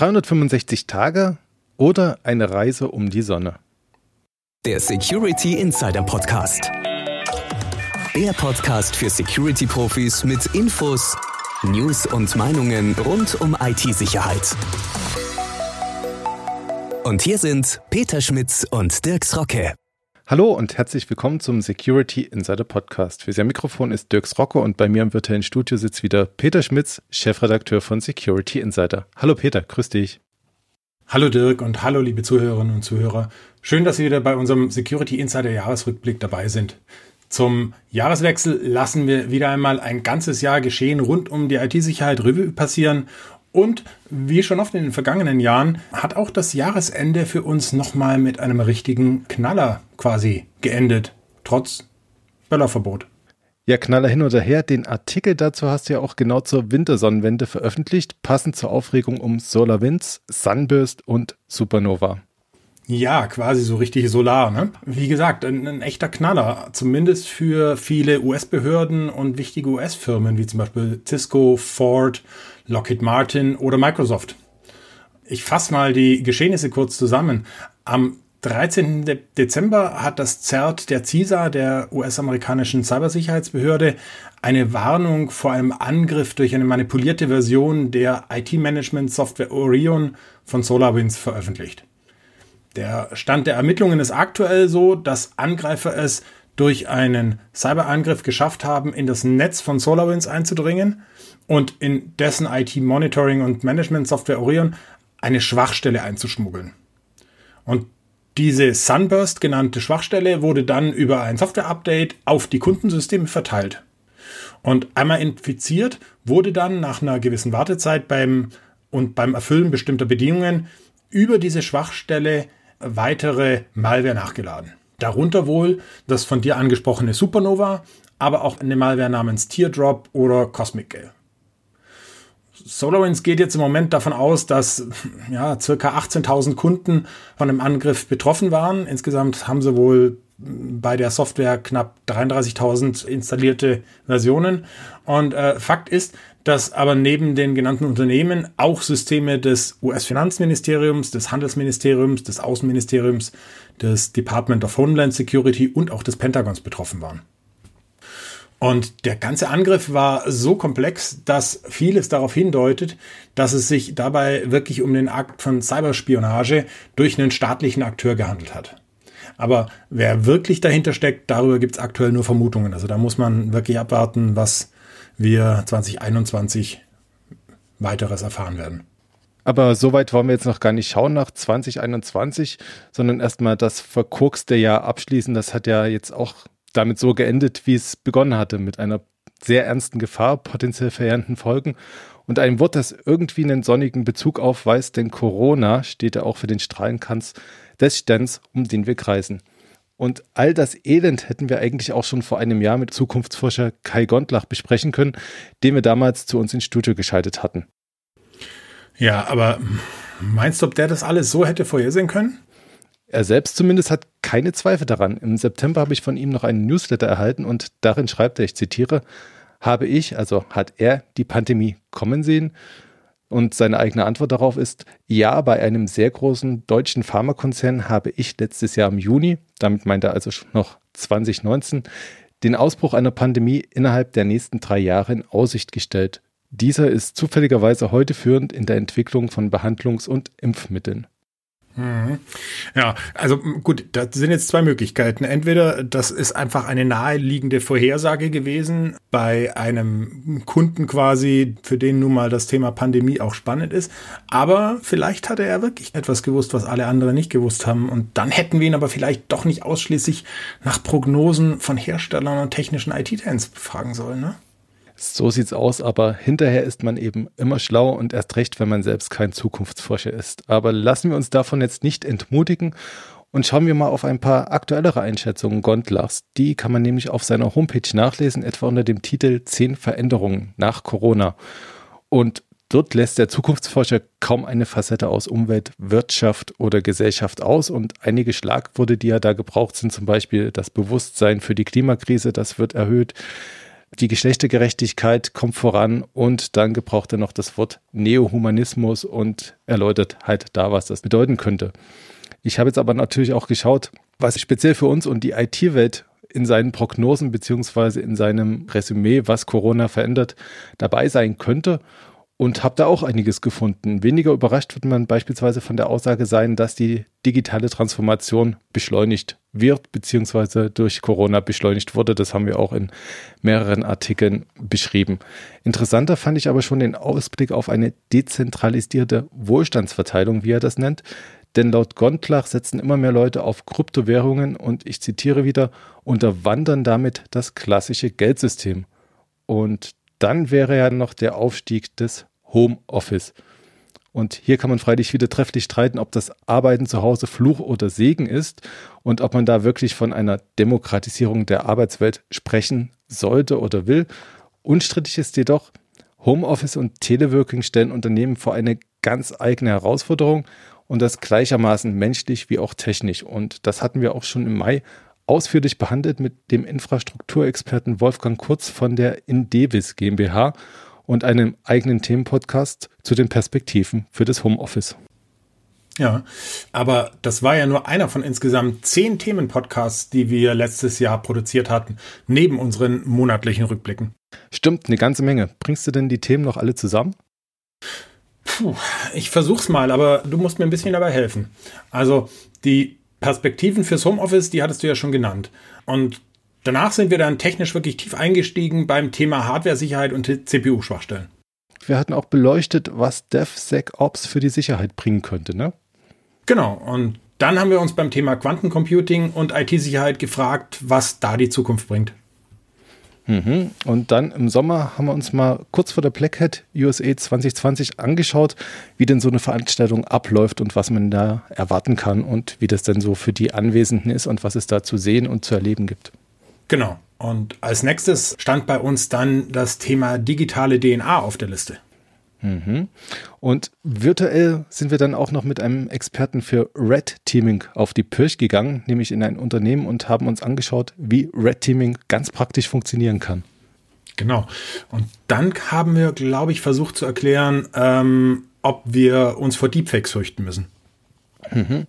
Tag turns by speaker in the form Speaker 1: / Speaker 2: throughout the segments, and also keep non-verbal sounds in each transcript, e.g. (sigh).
Speaker 1: 365 Tage oder eine Reise um die Sonne.
Speaker 2: Der Security Insider Podcast. Der Podcast für Security-Profis mit Infos, News und Meinungen rund um IT-Sicherheit. Und hier sind Peter Schmitz und Dirks Rocke.
Speaker 1: Hallo und herzlich willkommen zum Security Insider Podcast. Für am Mikrofon ist Dirks Rocke und bei mir im virtuellen Studio sitzt wieder Peter Schmitz, Chefredakteur von Security Insider. Hallo Peter, grüß dich.
Speaker 3: Hallo Dirk und hallo liebe Zuhörerinnen und Zuhörer. Schön, dass Sie wieder bei unserem Security Insider Jahresrückblick dabei sind. Zum Jahreswechsel lassen wir wieder einmal ein ganzes Jahr geschehen rund um die IT-Sicherheit Revue passieren und wie schon oft in den vergangenen Jahren hat auch das Jahresende für uns nochmal mit einem richtigen Knaller quasi geendet, trotz Böllerverbot.
Speaker 1: Ja, Knaller hin oder her. Den Artikel dazu hast du ja auch genau zur Wintersonnenwende veröffentlicht, passend zur Aufregung um SolarWinds, Sunburst und Supernova.
Speaker 3: Ja, quasi so richtig solar. Ne? Wie gesagt, ein, ein echter Knaller. Zumindest für viele US-Behörden und wichtige US-Firmen, wie zum Beispiel Cisco, Ford, Lockheed Martin oder Microsoft. Ich fasse mal die Geschehnisse kurz zusammen. Am 13. Dezember hat das CERT der CISA, der US-amerikanischen Cybersicherheitsbehörde, eine Warnung vor einem Angriff durch eine manipulierte Version der IT-Management-Software Orion von SolarWinds veröffentlicht. Der Stand der Ermittlungen ist aktuell so, dass Angreifer es durch einen Cyberangriff geschafft haben, in das Netz von SolarWinds einzudringen und in dessen IT-Monitoring und Management-Software Orion eine Schwachstelle einzuschmuggeln. Und diese Sunburst genannte Schwachstelle wurde dann über ein Software-Update auf die Kundensysteme verteilt. Und einmal infiziert wurde dann nach einer gewissen Wartezeit beim und beim Erfüllen bestimmter Bedingungen über diese Schwachstelle weitere Malware nachgeladen. Darunter wohl das von dir angesprochene Supernova, aber auch eine Malware namens Teardrop oder Cosmic Gale. SolarWinds geht jetzt im Moment davon aus, dass ja, circa 18.000 Kunden von dem Angriff betroffen waren. Insgesamt haben sie wohl bei der Software knapp 33.000 installierte Versionen. Und äh, Fakt ist, dass aber neben den genannten Unternehmen auch Systeme des US-Finanzministeriums, des Handelsministeriums, des Außenministeriums, des Department of Homeland Security und auch des Pentagons betroffen waren. Und der ganze Angriff war so komplex, dass vieles darauf hindeutet, dass es sich dabei wirklich um den Akt von Cyberspionage durch einen staatlichen Akteur gehandelt hat. Aber wer wirklich dahinter steckt, darüber gibt es aktuell nur Vermutungen. Also da muss man wirklich abwarten, was wir 2021 weiteres erfahren werden.
Speaker 1: Aber so weit wollen wir jetzt noch gar nicht schauen nach 2021, sondern erstmal das verkorkste Jahr abschließen. Das hat ja jetzt auch damit so geendet, wie es begonnen hatte, mit einer sehr ernsten Gefahr, potenziell verheerenden Folgen und einem Wort, das irgendwie einen sonnigen Bezug aufweist, denn Corona steht ja auch für den Strahlenkranz des Sterns, um den wir kreisen. Und all das Elend hätten wir eigentlich auch schon vor einem Jahr mit Zukunftsforscher Kai Gondlach besprechen können, den wir damals zu uns ins Studio geschaltet hatten.
Speaker 3: Ja, aber meinst du, ob der das alles so hätte vorhersehen können?
Speaker 1: Er selbst zumindest hat keine Zweifel daran. Im September habe ich von ihm noch einen Newsletter erhalten und darin schreibt er, ich zitiere, habe ich, also hat er die Pandemie kommen sehen? Und seine eigene Antwort darauf ist, ja, bei einem sehr großen deutschen Pharmakonzern habe ich letztes Jahr im Juni, damit meint er also noch 2019, den Ausbruch einer Pandemie innerhalb der nächsten drei Jahre in Aussicht gestellt. Dieser ist zufälligerweise heute führend in der Entwicklung von Behandlungs- und Impfmitteln.
Speaker 3: Mhm. Ja, also gut, das sind jetzt zwei Möglichkeiten. Entweder das ist einfach eine naheliegende Vorhersage gewesen bei einem Kunden quasi, für den nun mal das Thema Pandemie auch spannend ist. Aber vielleicht hatte er wirklich etwas gewusst, was alle anderen nicht gewusst haben. Und dann hätten wir ihn aber vielleicht doch nicht ausschließlich nach Prognosen von Herstellern und technischen IT-Trends befragen sollen, ne?
Speaker 1: So sieht's aus, aber hinterher ist man eben immer schlau und erst recht, wenn man selbst kein Zukunftsforscher ist. Aber lassen wir uns davon jetzt nicht entmutigen und schauen wir mal auf ein paar aktuellere Einschätzungen Gondlachs. Die kann man nämlich auf seiner Homepage nachlesen, etwa unter dem Titel 10 Veränderungen nach Corona. Und dort lässt der Zukunftsforscher kaum eine Facette aus Umwelt, Wirtschaft oder Gesellschaft aus. Und einige Schlagworte, die er da gebraucht, sind zum Beispiel das Bewusstsein für die Klimakrise, das wird erhöht die Geschlechtergerechtigkeit kommt voran und dann gebraucht er noch das Wort Neohumanismus und erläutert halt da, was das bedeuten könnte. Ich habe jetzt aber natürlich auch geschaut, was speziell für uns und die IT-Welt in seinen Prognosen beziehungsweise in seinem Resümee, was Corona verändert, dabei sein könnte und habe da auch einiges gefunden. Weniger überrascht wird man beispielsweise von der Aussage sein, dass die digitale Transformation beschleunigt wird, beziehungsweise durch Corona beschleunigt wurde. Das haben wir auch in mehreren Artikeln beschrieben. Interessanter fand ich aber schon den Ausblick auf eine dezentralisierte Wohlstandsverteilung, wie er das nennt. Denn laut Gondlach setzen immer mehr Leute auf Kryptowährungen und ich zitiere wieder, unterwandern damit das klassische Geldsystem. Und dann wäre ja noch der Aufstieg des Homeoffice. Und hier kann man freilich wieder trefflich streiten, ob das Arbeiten zu Hause Fluch oder Segen ist und ob man da wirklich von einer Demokratisierung der Arbeitswelt sprechen sollte oder will. Unstrittig ist jedoch, Homeoffice und Teleworking stellen Unternehmen vor eine ganz eigene Herausforderung und das gleichermaßen menschlich wie auch technisch. Und das hatten wir auch schon im Mai ausführlich behandelt mit dem Infrastrukturexperten Wolfgang Kurz von der Indevis GmbH und einem eigenen Themenpodcast zu den Perspektiven für das Homeoffice.
Speaker 3: Ja, aber das war ja nur einer von insgesamt zehn Themenpodcasts, die wir letztes Jahr produziert hatten, neben unseren monatlichen Rückblicken.
Speaker 1: Stimmt, eine ganze Menge. Bringst du denn die Themen noch alle zusammen?
Speaker 3: Puh, ich versuch's mal, aber du musst mir ein bisschen dabei helfen. Also, die Perspektiven fürs Homeoffice, die hattest du ja schon genannt. Und Danach sind wir dann technisch wirklich tief eingestiegen beim Thema Hardware-Sicherheit und CPU-Schwachstellen.
Speaker 1: Wir hatten auch beleuchtet, was DevSecOps für die Sicherheit bringen könnte, ne?
Speaker 3: Genau. Und dann haben wir uns beim Thema Quantencomputing und IT-Sicherheit gefragt, was da die Zukunft bringt.
Speaker 1: Mhm. Und dann im Sommer haben wir uns mal kurz vor der Black Hat USA 2020 angeschaut, wie denn so eine Veranstaltung abläuft und was man da erwarten kann und wie das denn so für die Anwesenden ist und was es da zu sehen und zu erleben gibt.
Speaker 3: Genau. Und als nächstes stand bei uns dann das Thema digitale DNA auf der Liste.
Speaker 1: Mhm. Und virtuell sind wir dann auch noch mit einem Experten für Red Teaming auf die Pirch gegangen, nämlich in ein Unternehmen und haben uns angeschaut, wie Red Teaming ganz praktisch funktionieren kann.
Speaker 3: Genau. Und dann haben wir, glaube ich, versucht zu erklären, ähm, ob wir uns vor Deepfakes fürchten müssen.
Speaker 1: Mhm.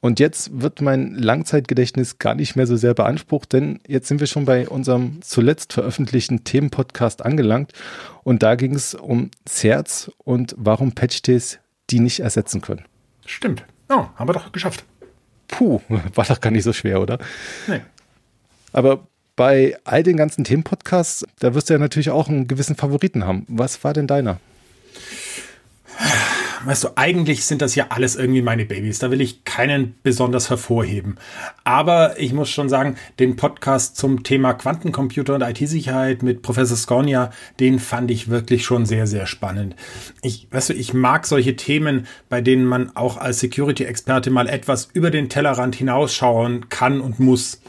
Speaker 1: Und jetzt wird mein Langzeitgedächtnis gar nicht mehr so sehr beansprucht, denn jetzt sind wir schon bei unserem zuletzt veröffentlichten Themenpodcast angelangt. Und da ging es um Certs und warum Patch-Days die nicht ersetzen können.
Speaker 3: Stimmt. Oh, haben wir doch geschafft.
Speaker 1: Puh, (laughs) war doch gar nicht so schwer, oder? Nee. Aber bei all den ganzen Themenpodcasts, da wirst du ja natürlich auch einen gewissen Favoriten haben. Was war denn deiner?
Speaker 3: Weißt du, eigentlich sind das ja alles irgendwie meine Babys. Da will ich keinen besonders hervorheben. Aber ich muss schon sagen, den Podcast zum Thema Quantencomputer und IT-Sicherheit mit Professor Skornia, den fand ich wirklich schon sehr, sehr spannend. Ich, weißt du, ich mag solche Themen, bei denen man auch als Security-Experte mal etwas über den Tellerrand hinausschauen kann und muss.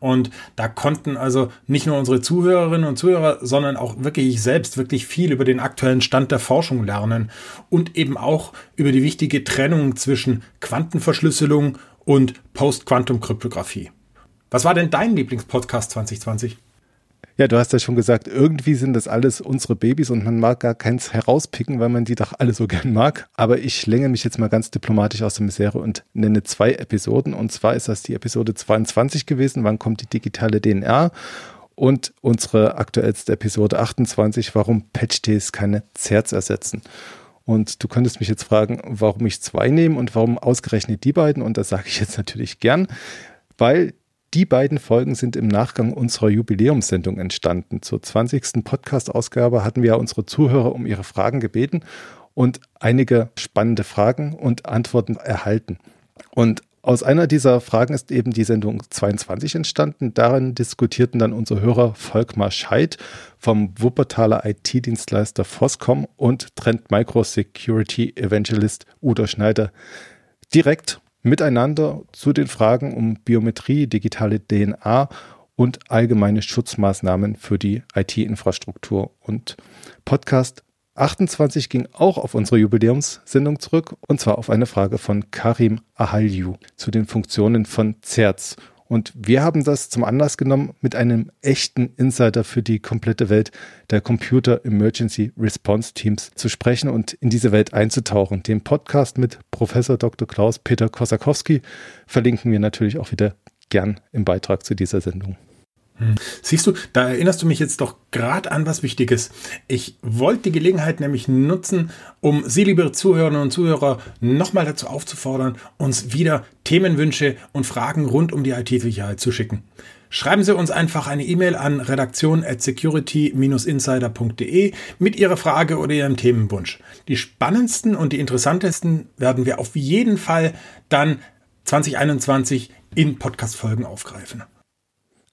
Speaker 3: Und da konnten also nicht nur unsere Zuhörerinnen und Zuhörer, sondern auch wirklich ich selbst wirklich viel über den aktuellen Stand der Forschung lernen und eben auch über die wichtige Trennung zwischen Quantenverschlüsselung und Post-Quantum-Kryptographie. Was war denn dein Lieblingspodcast 2020?
Speaker 1: Ja, du hast ja schon gesagt, irgendwie sind das alles unsere Babys und man mag gar keins herauspicken, weil man die doch alle so gern mag. Aber ich länge mich jetzt mal ganz diplomatisch aus der Misere und nenne zwei Episoden. Und zwar ist das die Episode 22 gewesen. Wann kommt die digitale DNR? Und unsere aktuellste Episode 28, warum Patch-Days keine Zerts ersetzen. Und du könntest mich jetzt fragen, warum ich zwei nehme und warum ausgerechnet die beiden. Und das sage ich jetzt natürlich gern, weil die beiden Folgen sind im Nachgang unserer Jubiläumssendung entstanden. Zur 20. Podcast-Ausgabe hatten wir unsere Zuhörer um ihre Fragen gebeten und einige spannende Fragen und Antworten erhalten. Und aus einer dieser Fragen ist eben die Sendung 22 entstanden. Darin diskutierten dann unsere Hörer Volkmar Scheid vom Wuppertaler IT-Dienstleister Foscom und Trend Micro Security Evangelist Udo Schneider direkt miteinander zu den Fragen um Biometrie, digitale DNA und allgemeine Schutzmaßnahmen für die IT-Infrastruktur. Und Podcast 28 ging auch auf unsere Jubiläumssendung zurück und zwar auf eine Frage von Karim Ahalju zu den Funktionen von CERTS. Und wir haben das zum Anlass genommen, mit einem echten Insider für die komplette Welt der Computer Emergency Response Teams zu sprechen und in diese Welt einzutauchen. Den Podcast mit Professor Dr. Klaus Peter Kosakowski verlinken wir natürlich auch wieder gern im Beitrag zu dieser Sendung.
Speaker 3: Hm. Siehst du, da erinnerst du mich jetzt doch gerade an was Wichtiges. Ich wollte die Gelegenheit nämlich nutzen, um Sie, liebe Zuhörerinnen und Zuhörer, nochmal dazu aufzufordern, uns wieder Themenwünsche und Fragen rund um die IT-Sicherheit zu schicken. Schreiben Sie uns einfach eine E-Mail an redaktion at security-insider.de mit Ihrer Frage oder Ihrem Themenwunsch. Die spannendsten und die interessantesten werden wir auf jeden Fall dann 2021 in Podcast-Folgen aufgreifen.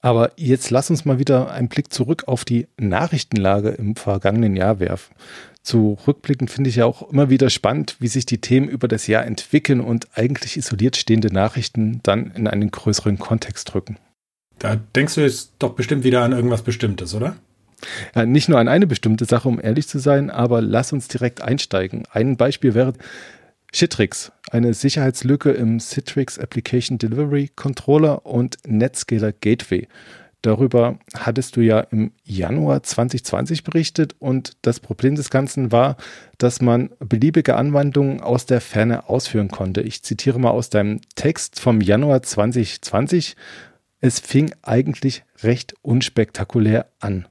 Speaker 1: Aber jetzt lass uns mal wieder einen Blick zurück auf die Nachrichtenlage im vergangenen Jahr werfen. Zurückblickend finde ich ja auch immer wieder spannend, wie sich die Themen über das Jahr entwickeln und eigentlich isoliert stehende Nachrichten dann in einen größeren Kontext rücken.
Speaker 3: Da denkst du jetzt doch bestimmt wieder an irgendwas Bestimmtes, oder?
Speaker 1: Ja, nicht nur an eine bestimmte Sache, um ehrlich zu sein, aber lass uns direkt einsteigen. Ein Beispiel wäre Citrix, eine Sicherheitslücke im Citrix Application Delivery Controller und Netscaler Gateway. Darüber hattest du ja im Januar 2020 berichtet und das Problem des Ganzen war, dass man beliebige Anwendungen aus der Ferne ausführen konnte. Ich zitiere mal aus deinem Text vom Januar 2020. Es fing eigentlich recht unspektakulär an.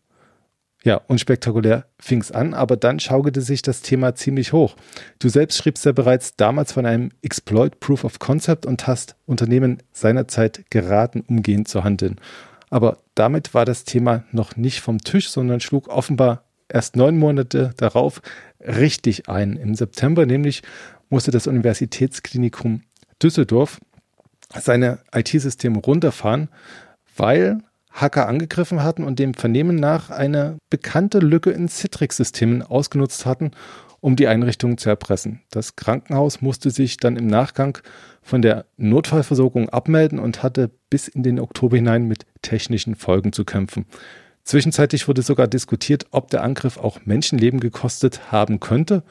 Speaker 1: Ja, unspektakulär fing es an, aber dann schaukelte sich das Thema ziemlich hoch. Du selbst schriebst ja bereits damals von einem Exploit Proof of Concept und hast Unternehmen seinerzeit geraten, umgehend zu handeln. Aber damit war das Thema noch nicht vom Tisch, sondern schlug offenbar erst neun Monate darauf richtig ein. Im September nämlich musste das Universitätsklinikum Düsseldorf seine IT-Systeme runterfahren, weil Hacker angegriffen hatten und dem Vernehmen nach eine bekannte Lücke in Citrix-Systemen ausgenutzt hatten, um die Einrichtung zu erpressen. Das Krankenhaus musste sich dann im Nachgang von der Notfallversorgung abmelden und hatte bis in den Oktober hinein mit technischen Folgen zu kämpfen. Zwischenzeitlich wurde sogar diskutiert, ob der Angriff auch Menschenleben gekostet haben könnte.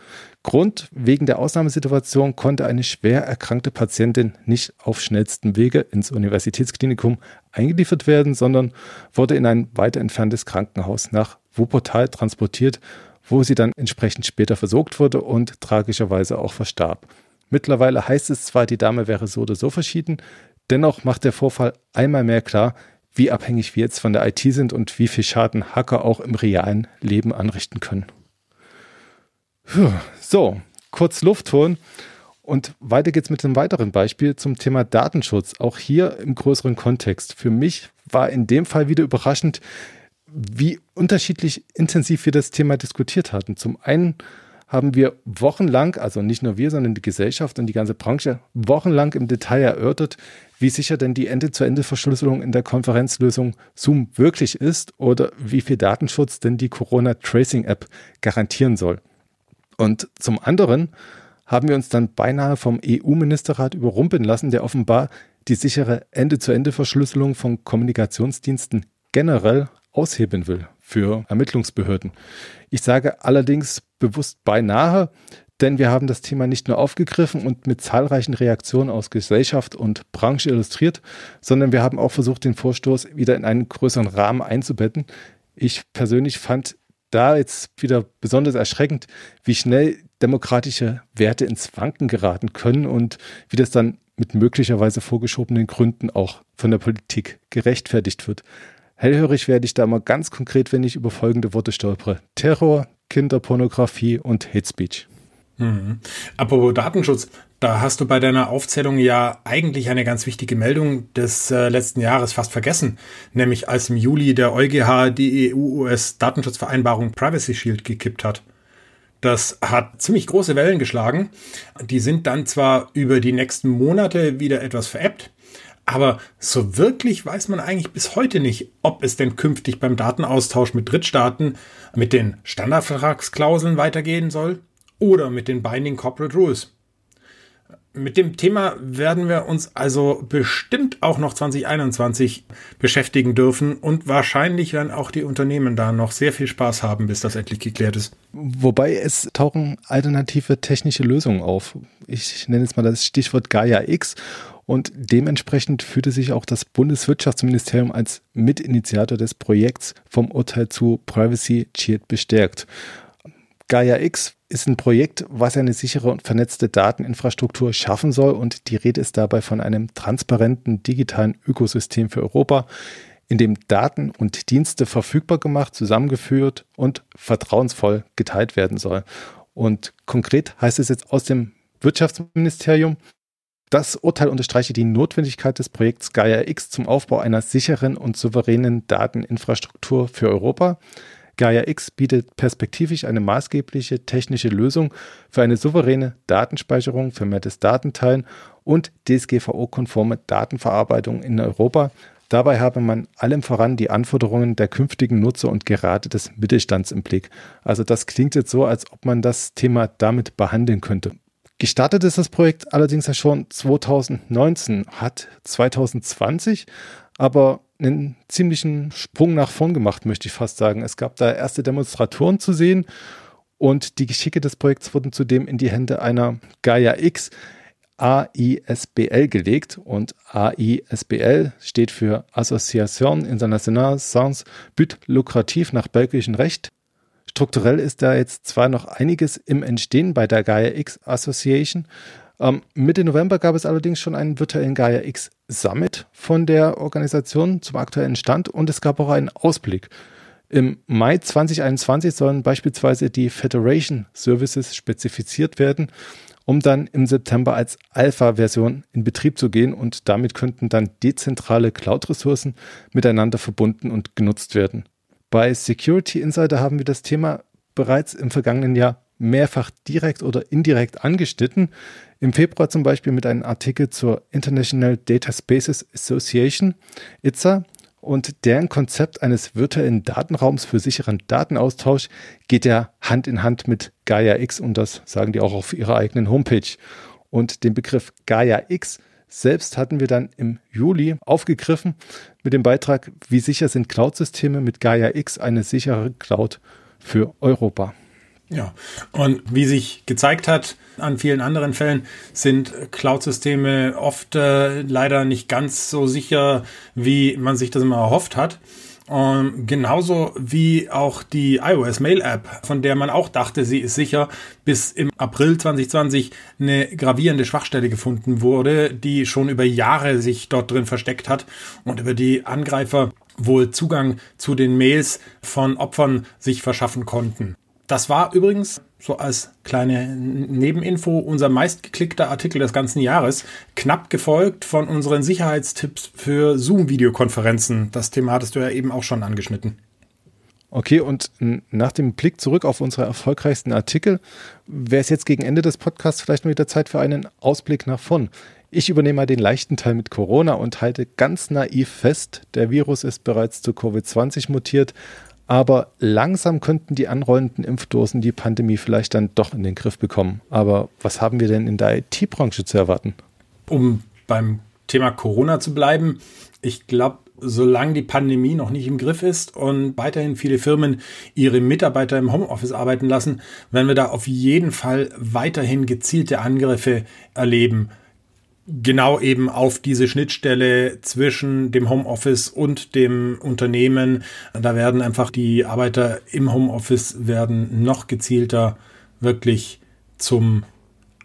Speaker 1: Grund, wegen der Ausnahmesituation konnte eine schwer erkrankte Patientin nicht auf schnellstem Wege ins Universitätsklinikum eingeliefert werden, sondern wurde in ein weiter entferntes Krankenhaus nach Wuppertal transportiert, wo sie dann entsprechend später versorgt wurde und tragischerweise auch verstarb. Mittlerweile heißt es zwar, die Dame wäre so oder so verschieden, dennoch macht der Vorfall einmal mehr klar, wie abhängig wir jetzt von der IT sind und wie viel Schaden Hacker auch im realen Leben anrichten können. So, kurz Luft holen. Und weiter geht's mit einem weiteren Beispiel zum Thema Datenschutz. Auch hier im größeren Kontext. Für mich war in dem Fall wieder überraschend, wie unterschiedlich intensiv wir das Thema diskutiert hatten. Zum einen haben wir wochenlang, also nicht nur wir, sondern die Gesellschaft und die ganze Branche, wochenlang im Detail erörtert, wie sicher denn die Ende-zu-Ende-Verschlüsselung in der Konferenzlösung Zoom wirklich ist oder wie viel Datenschutz denn die Corona-Tracing-App garantieren soll. Und zum anderen haben wir uns dann beinahe vom EU-Ministerrat überrumpeln lassen, der offenbar die sichere Ende-zu-Ende-Verschlüsselung von Kommunikationsdiensten generell aushebeln will für Ermittlungsbehörden. Ich sage allerdings bewusst beinahe, denn wir haben das Thema nicht nur aufgegriffen und mit zahlreichen Reaktionen aus Gesellschaft und Branche illustriert, sondern wir haben auch versucht, den Vorstoß wieder in einen größeren Rahmen einzubetten. Ich persönlich fand da jetzt wieder besonders erschreckend, wie schnell demokratische Werte ins Wanken geraten können und wie das dann mit möglicherweise vorgeschobenen Gründen auch von der Politik gerechtfertigt wird. Hellhörig werde ich da mal ganz konkret, wenn ich über folgende Worte stolpere. Terror, Kinderpornografie und Hate Speech.
Speaker 3: Mhm. Apropos Datenschutz, da hast du bei deiner Aufzählung ja eigentlich eine ganz wichtige Meldung des äh, letzten Jahres fast vergessen, nämlich als im Juli der EuGH die EU-US-Datenschutzvereinbarung Privacy Shield gekippt hat. Das hat ziemlich große Wellen geschlagen. Die sind dann zwar über die nächsten Monate wieder etwas veräppt, aber so wirklich weiß man eigentlich bis heute nicht, ob es denn künftig beim Datenaustausch mit Drittstaaten mit den Standardvertragsklauseln weitergehen soll oder mit den Binding Corporate Rules. Mit dem Thema werden wir uns also bestimmt auch noch 2021 beschäftigen dürfen und wahrscheinlich werden auch die Unternehmen da noch sehr viel Spaß haben, bis das endlich geklärt ist.
Speaker 1: Wobei es tauchen alternative technische Lösungen auf. Ich nenne jetzt mal das Stichwort Gaia X Und dementsprechend fühlte sich auch das Bundeswirtschaftsministerium als Mitinitiator des Projekts vom Urteil zu Privacy Cheat bestärkt. Gaia X ist ein Projekt, was eine sichere und vernetzte Dateninfrastruktur schaffen soll und die Rede ist dabei von einem transparenten digitalen Ökosystem für Europa, in dem Daten und Dienste verfügbar gemacht, zusammengeführt und vertrauensvoll geteilt werden soll. Und konkret heißt es jetzt aus dem Wirtschaftsministerium, das Urteil unterstreiche die Notwendigkeit des Projekts Gaia X zum Aufbau einer sicheren und souveränen Dateninfrastruktur für Europa. Gaia X bietet perspektivisch eine maßgebliche technische Lösung für eine souveräne Datenspeicherung, vermehrtes Datenteilen und DSGVO-konforme Datenverarbeitung in Europa. Dabei habe man allem voran die Anforderungen der künftigen Nutzer und gerade des Mittelstands im Blick. Also das klingt jetzt so, als ob man das Thema damit behandeln könnte. Gestartet ist das Projekt allerdings ja schon 2019, hat 2020 aber einen ziemlichen Sprung nach vorn gemacht, möchte ich fast sagen. Es gab da erste Demonstratoren zu sehen und die Geschicke des Projekts wurden zudem in die Hände einer Gaia X AISBL gelegt und AISBL steht für Association Internationale Sans But Lukrativ nach belgischem Recht. Strukturell ist da jetzt zwar noch einiges im Entstehen bei der Gaia X Association. Ähm, Mitte November gab es allerdings schon einen virtuellen Gaia X Summit von der Organisation zum aktuellen Stand und es gab auch einen Ausblick. Im Mai 2021 sollen beispielsweise die Federation Services spezifiziert werden, um dann im September als Alpha-Version in Betrieb zu gehen und damit könnten dann dezentrale Cloud-Ressourcen miteinander verbunden und genutzt werden. Bei Security Insider haben wir das Thema bereits im vergangenen Jahr mehrfach direkt oder indirekt angeschnitten. Im Februar zum Beispiel mit einem Artikel zur International Data Spaces Association, ITSA, und deren Konzept eines virtuellen Datenraums für sicheren Datenaustausch geht ja Hand in Hand mit Gaia X und das sagen die auch auf ihrer eigenen Homepage. Und den Begriff Gaia X selbst hatten wir dann im Juli aufgegriffen mit dem Beitrag, wie sicher sind Cloud-Systeme mit Gaia X eine sichere Cloud für Europa.
Speaker 3: Ja, und wie sich gezeigt hat an vielen anderen Fällen, sind Cloud-Systeme oft äh, leider nicht ganz so sicher, wie man sich das immer erhofft hat. Und genauso wie auch die iOS Mail App, von der man auch dachte, sie ist sicher, bis im April 2020 eine gravierende Schwachstelle gefunden wurde, die schon über Jahre sich dort drin versteckt hat und über die Angreifer wohl Zugang zu den Mails von Opfern sich verschaffen konnten. Das war übrigens so als kleine Nebeninfo unser meistgeklickter Artikel des ganzen Jahres, knapp gefolgt von unseren Sicherheitstipps für Zoom-Videokonferenzen. Das Thema hattest du ja eben auch schon angeschnitten.
Speaker 1: Okay, und nach dem Blick zurück auf unsere erfolgreichsten Artikel, wäre es jetzt gegen Ende des Podcasts vielleicht mal wieder Zeit für einen Ausblick nach vorn. Ich übernehme mal den leichten Teil mit Corona und halte ganz naiv fest, der Virus ist bereits zu Covid-20 mutiert, aber langsam könnten die anrollenden Impfdosen die Pandemie vielleicht dann doch in den Griff bekommen. Aber was haben wir denn in der IT-Branche zu erwarten?
Speaker 3: Um beim Thema Corona zu bleiben, ich glaube, solange die Pandemie noch nicht im Griff ist und weiterhin viele Firmen ihre Mitarbeiter im Homeoffice arbeiten lassen, werden wir da auf jeden Fall weiterhin gezielte Angriffe erleben genau eben auf diese Schnittstelle zwischen dem Homeoffice und dem Unternehmen. Da werden einfach die Arbeiter im Homeoffice werden noch gezielter wirklich zum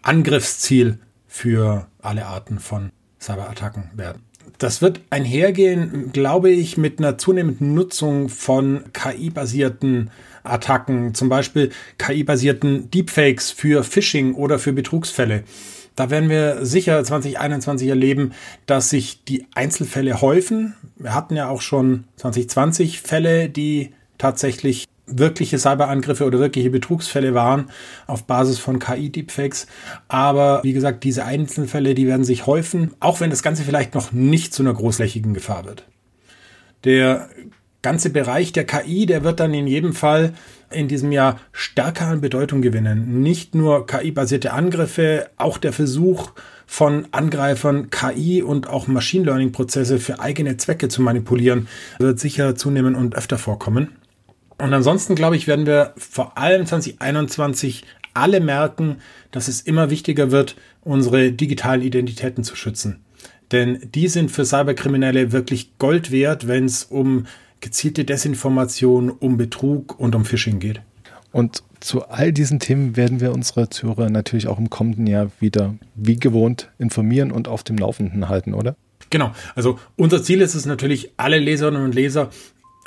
Speaker 3: Angriffsziel für alle Arten von Cyberattacken werden. Das wird einhergehen, glaube ich, mit einer zunehmenden Nutzung von KI-basierten Attacken, zum Beispiel KI-basierten Deepfakes für Phishing oder für Betrugsfälle. Da werden wir sicher 2021 erleben, dass sich die Einzelfälle häufen. Wir hatten ja auch schon 2020 Fälle, die tatsächlich wirkliche Cyberangriffe oder wirkliche Betrugsfälle waren auf Basis von KI-Deepfakes. Aber wie gesagt, diese Einzelfälle, die werden sich häufen, auch wenn das Ganze vielleicht noch nicht zu einer großflächigen Gefahr wird. Der ganze Bereich der KI, der wird dann in jedem Fall in diesem Jahr stärker an Bedeutung gewinnen. Nicht nur KI-basierte Angriffe, auch der Versuch von Angreifern KI und auch Machine Learning-Prozesse für eigene Zwecke zu manipulieren, wird sicher zunehmen und öfter vorkommen. Und ansonsten, glaube ich, werden wir vor allem 2021 alle merken, dass es immer wichtiger wird, unsere digitalen Identitäten zu schützen. denn die sind für Cyberkriminelle wirklich Gold wert, wenn es um gezielte Desinformation, um Betrug und um Phishing geht.
Speaker 1: Und zu all diesen Themen werden wir unsere Zuhörer natürlich auch im kommenden Jahr wieder wie gewohnt informieren und auf dem Laufenden halten, oder?
Speaker 3: Genau. Also unser Ziel ist es natürlich, alle Leserinnen und Leser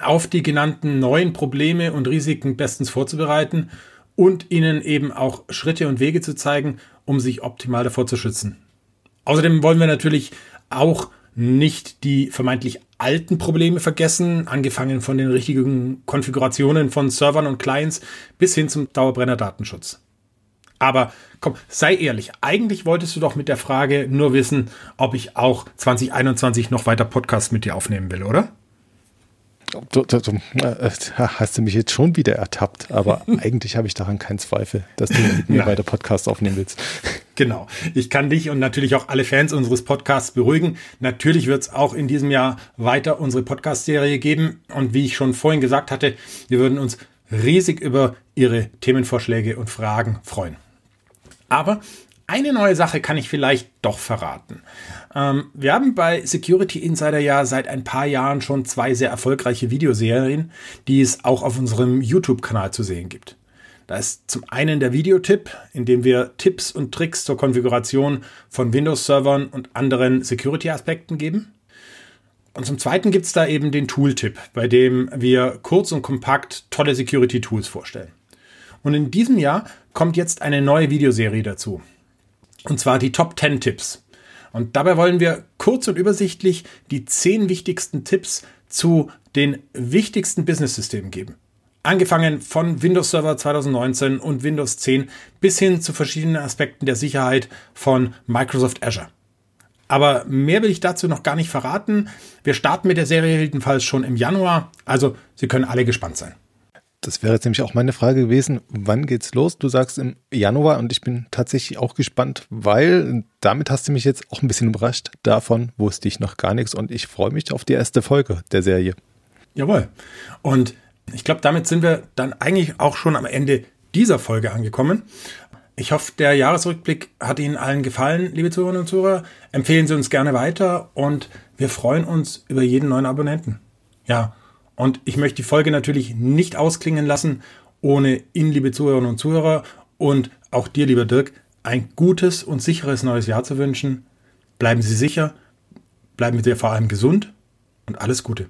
Speaker 3: auf die genannten neuen Probleme und Risiken bestens vorzubereiten und ihnen eben auch Schritte und Wege zu zeigen, um sich optimal davor zu schützen. Außerdem wollen wir natürlich auch nicht die vermeintlich alten Probleme vergessen, angefangen von den richtigen Konfigurationen von Servern und Clients bis hin zum Dauerbrenner Datenschutz. Aber komm, sei ehrlich, eigentlich wolltest du doch mit der Frage nur wissen, ob ich auch 2021 noch weiter Podcast mit dir aufnehmen will, oder?
Speaker 1: Du, du, du, hast du mich jetzt schon wieder ertappt, aber (laughs) eigentlich habe ich daran keinen Zweifel, dass du mit mir weiter Podcast aufnehmen willst.
Speaker 3: Genau. Ich kann dich und natürlich auch alle Fans unseres Podcasts beruhigen. Natürlich wird es auch in diesem Jahr weiter unsere Podcast-Serie geben. Und wie ich schon vorhin gesagt hatte, wir würden uns riesig über Ihre Themenvorschläge und Fragen freuen. Aber eine neue Sache kann ich vielleicht doch verraten. Ähm, wir haben bei Security Insider ja seit ein paar Jahren schon zwei sehr erfolgreiche Videoserien, die es auch auf unserem YouTube-Kanal zu sehen gibt. Da ist zum einen der Videotipp, in dem wir Tipps und Tricks zur Konfiguration von Windows-Servern und anderen Security-Aspekten geben. Und zum zweiten gibt es da eben den Tooltip, bei dem wir kurz und kompakt tolle Security-Tools vorstellen. Und in diesem Jahr kommt jetzt eine neue Videoserie dazu. Und zwar die Top 10 Tipps. Und dabei wollen wir kurz und übersichtlich die 10 wichtigsten Tipps zu den wichtigsten Business-Systemen geben. Angefangen von Windows Server 2019 und Windows 10 bis hin zu verschiedenen Aspekten der Sicherheit von Microsoft Azure. Aber mehr will ich dazu noch gar nicht verraten. Wir starten mit der Serie jedenfalls schon im Januar, also Sie können alle gespannt sein.
Speaker 1: Das wäre jetzt nämlich auch meine Frage gewesen. Wann geht's los? Du sagst im Januar und ich bin tatsächlich auch gespannt, weil damit hast du mich jetzt auch ein bisschen überrascht. Davon wusste ich noch gar nichts und ich freue mich auf die erste Folge der Serie.
Speaker 3: Jawohl. Und ich glaube, damit sind wir dann eigentlich auch schon am Ende dieser Folge angekommen. Ich hoffe, der Jahresrückblick hat Ihnen allen gefallen, liebe Zuhörerinnen und Zuhörer. Empfehlen Sie uns gerne weiter und wir freuen uns über jeden neuen Abonnenten. Ja, und ich möchte die Folge natürlich nicht ausklingen lassen, ohne Ihnen, liebe Zuhörerinnen und Zuhörer, und auch dir, lieber Dirk, ein gutes und sicheres neues Jahr zu wünschen. Bleiben Sie sicher, bleiben Sie vor allem gesund und alles Gute.